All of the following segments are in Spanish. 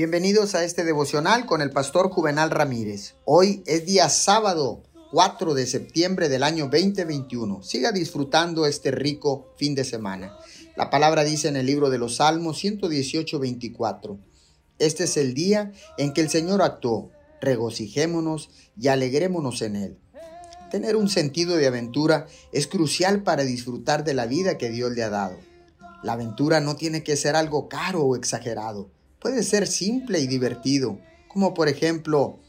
Bienvenidos a este devocional con el pastor Juvenal Ramírez. Hoy es día sábado 4 de septiembre del año 2021. Siga disfrutando este rico fin de semana. La palabra dice en el libro de los Salmos 118, 24. Este es el día en que el Señor actuó. Regocijémonos y alegrémonos en él. Tener un sentido de aventura es crucial para disfrutar de la vida que Dios le ha dado. La aventura no tiene que ser algo caro o exagerado puede ser simple y divertido, como por ejemplo,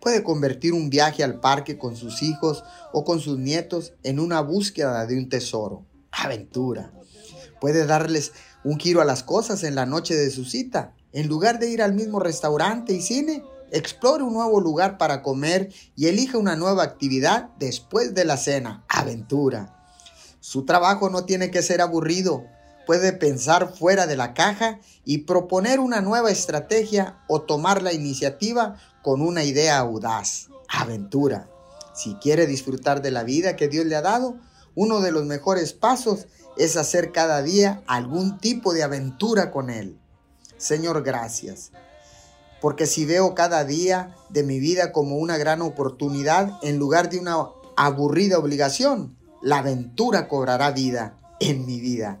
puede convertir un viaje al parque con sus hijos o con sus nietos en una búsqueda de un tesoro, aventura. Puede darles un giro a las cosas en la noche de su cita. En lugar de ir al mismo restaurante y cine, explore un nuevo lugar para comer y elija una nueva actividad después de la cena, aventura. Su trabajo no tiene que ser aburrido, puede pensar fuera de la caja y proponer una nueva estrategia o tomar la iniciativa con una idea audaz. Aventura. Si quiere disfrutar de la vida que Dios le ha dado, uno de los mejores pasos es hacer cada día algún tipo de aventura con Él. Señor, gracias. Porque si veo cada día de mi vida como una gran oportunidad en lugar de una aburrida obligación, la aventura cobrará vida en mi vida.